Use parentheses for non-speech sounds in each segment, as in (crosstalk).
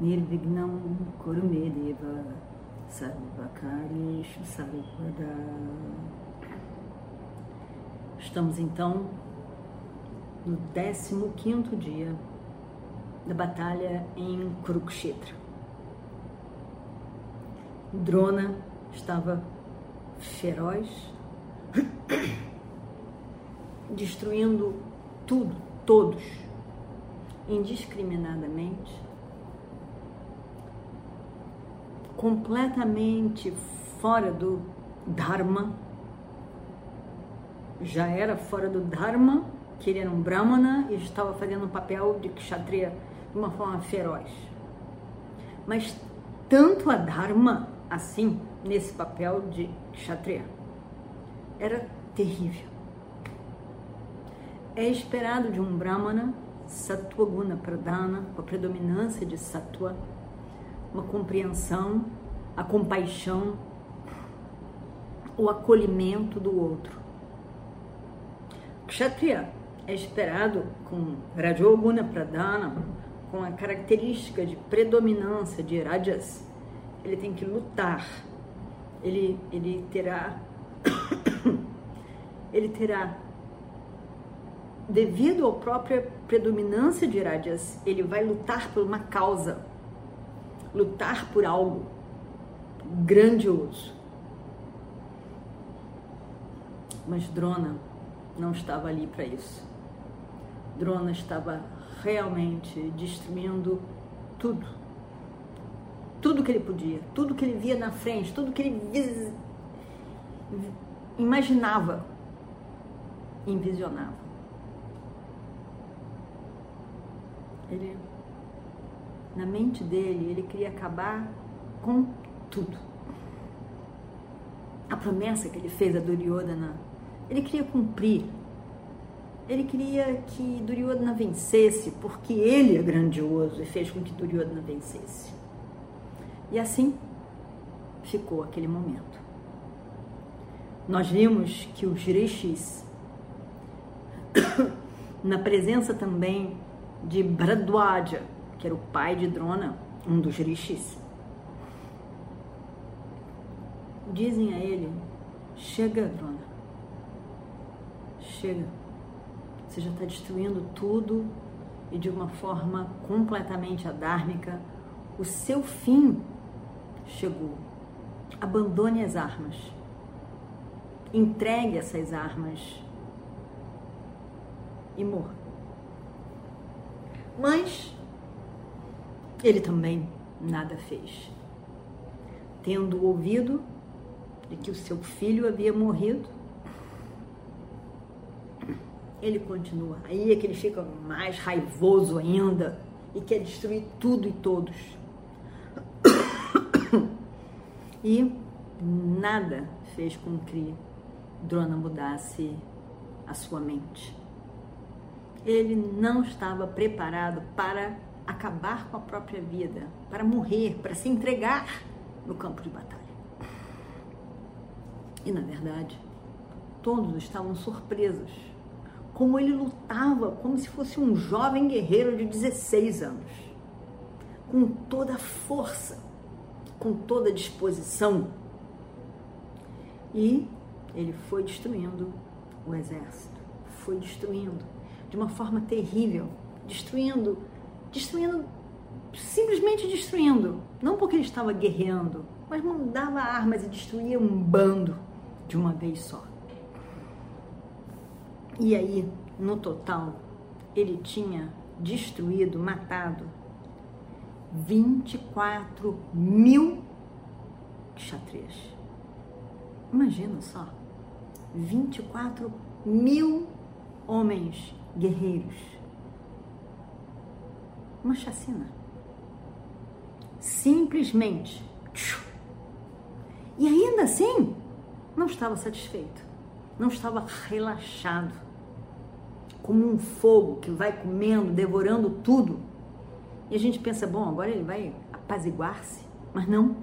Nirvignam Kurumedeva Sarvakarishu Sarvada Estamos então no 15 dia da batalha em Kurukshetra. Drona estava feroz, (coughs) destruindo tudo, todos, indiscriminadamente, completamente fora do Dharma, já era fora do Dharma, que ele era um Brahmana e estava fazendo um papel de Kshatriya de uma forma feroz. Mas tanto a Dharma assim, nesse papel de Kshatriya, era terrível. É esperado de um Brahmana Sattva Guna Pradana, com a predominância de Sattva, uma compreensão, a compaixão, o acolhimento do outro. Kshatriya é esperado com Rajoguna Pradana, com a característica de predominância de Rajas, ele tem que lutar, ele, ele terá, (coughs) ele terá, devido à própria predominância de Rajas, ele vai lutar por uma causa, lutar por algo grandioso. Mas Drona não estava ali para isso. Drona estava realmente destruindo tudo. Tudo que ele podia, tudo que ele via na frente, tudo que ele imaginava, envisionava. Ele, na mente dele, ele queria acabar com tudo. A promessa que ele fez a Duryodhana, ele queria cumprir ele queria que Duryodhana vencesse, porque ele é grandioso e fez com que Duryodhana vencesse. E assim ficou aquele momento. Nós vimos que os rishis, (coughs) na presença também de Bradwaja, que era o pai de Drona, um dos rishis, dizem a ele: Chega, Drona, chega você já está destruindo tudo e de uma forma completamente adármica. O seu fim chegou. Abandone as armas. Entregue essas armas e morra. Mas ele também nada fez. Tendo ouvido de que o seu filho havia morrido, ele continua. Aí é que ele fica mais raivoso ainda e quer destruir tudo e todos. E nada fez com que Drona mudasse a sua mente. Ele não estava preparado para acabar com a própria vida, para morrer, para se entregar no campo de batalha. E na verdade, todos estavam surpresos como ele lutava como se fosse um jovem guerreiro de 16 anos, com toda a força, com toda a disposição. E ele foi destruindo o exército, foi destruindo de uma forma terrível, destruindo, destruindo, simplesmente destruindo, não porque ele estava guerreando, mas mandava armas e destruía um bando de uma vez só. E aí, no total, ele tinha destruído, matado 24 mil kshatriyas. Imagina só, 24 mil homens guerreiros. Uma chacina. simplesmente. E ainda assim, não estava satisfeito, não estava relaxado, como um fogo que vai comendo, devorando tudo. E a gente pensa, bom, agora ele vai apaziguar-se, mas não.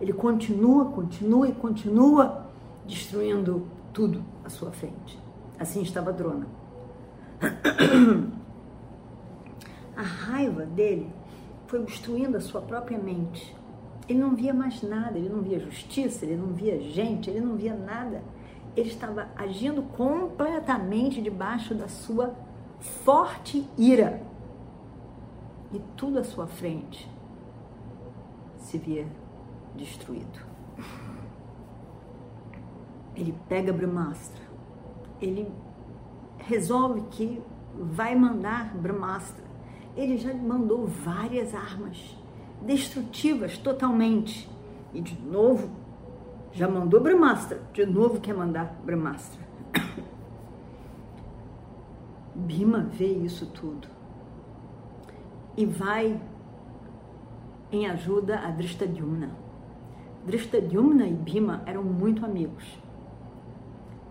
Ele continua, continua e continua destruindo tudo à sua frente. Assim estava Drona. (clears throat) A raiva dele foi destruindo a sua própria mente. Ele não via mais nada, ele não via justiça, ele não via gente, ele não via nada. Ele estava agindo completamente debaixo da sua forte ira. E tudo à sua frente se via destruído. Ele pega Brahmastra, ele resolve que vai mandar Brahmastra. Ele já mandou várias armas destrutivas totalmente. E de novo, já mandou Brahmastra, de novo quer mandar Brahmastra. (coughs) Bima vê isso tudo e vai em ajuda a Drishtadyumna. Drishtadyumna e Bima eram muito amigos.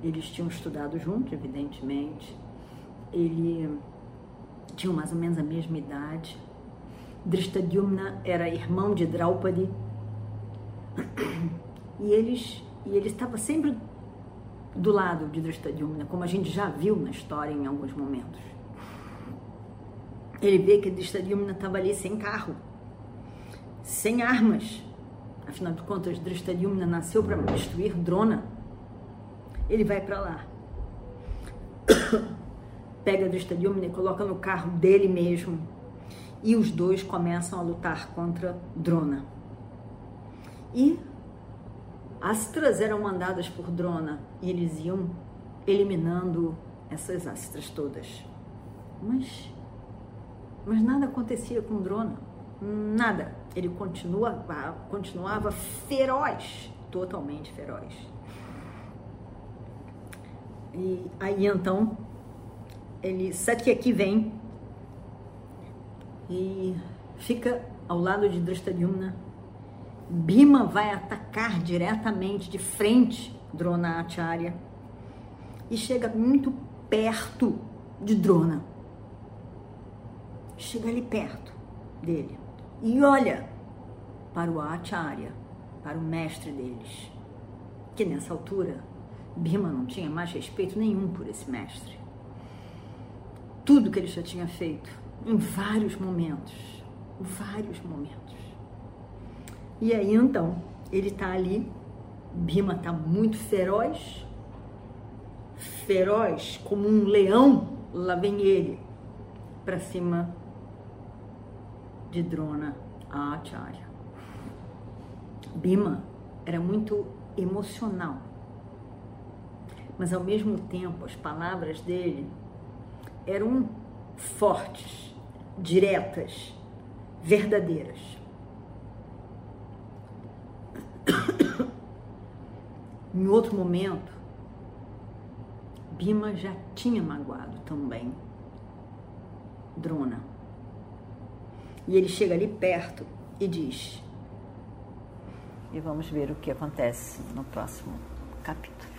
Eles tinham estudado juntos, evidentemente. Ele tinham mais ou menos a mesma idade. Drishtadyumna era irmão de Draupadi. E eles e ele estava sempre do lado de Drishtadyumna, como a gente já viu na história em alguns momentos. Ele vê que Drishtadyumna estava ali sem carro, sem armas. Afinal de contas, Drishtadyumna nasceu para destruir Drona. Ele vai para lá. (coughs) Pega Drishtadyumna e coloca no carro dele mesmo. E os dois começam a lutar contra Drona. E astras eram mandadas por Drona e eles iam eliminando essas astras todas. Mas mas nada acontecia com Drona. Nada. Ele continua, continuava feroz, totalmente feroz. E aí então, ele aqui vem e fica ao lado de Drishtadyumna. Bima vai atacar diretamente, de frente, Drona Acharya e chega muito perto de Drona chega ali perto dele e olha para o Acharya, para o mestre deles, que nessa altura Bima não tinha mais respeito nenhum por esse mestre. Tudo que ele já tinha feito, em vários momentos, vários momentos. E aí então, ele está ali, Bima está muito feroz, feroz como um leão, lá vem ele para cima de Drona a Acharya. Bima era muito emocional, mas ao mesmo tempo as palavras dele eram fortes, diretas, verdadeiras. em outro momento, Bima já tinha magoado também Drona. E ele chega ali perto e diz. E vamos ver o que acontece no próximo capítulo.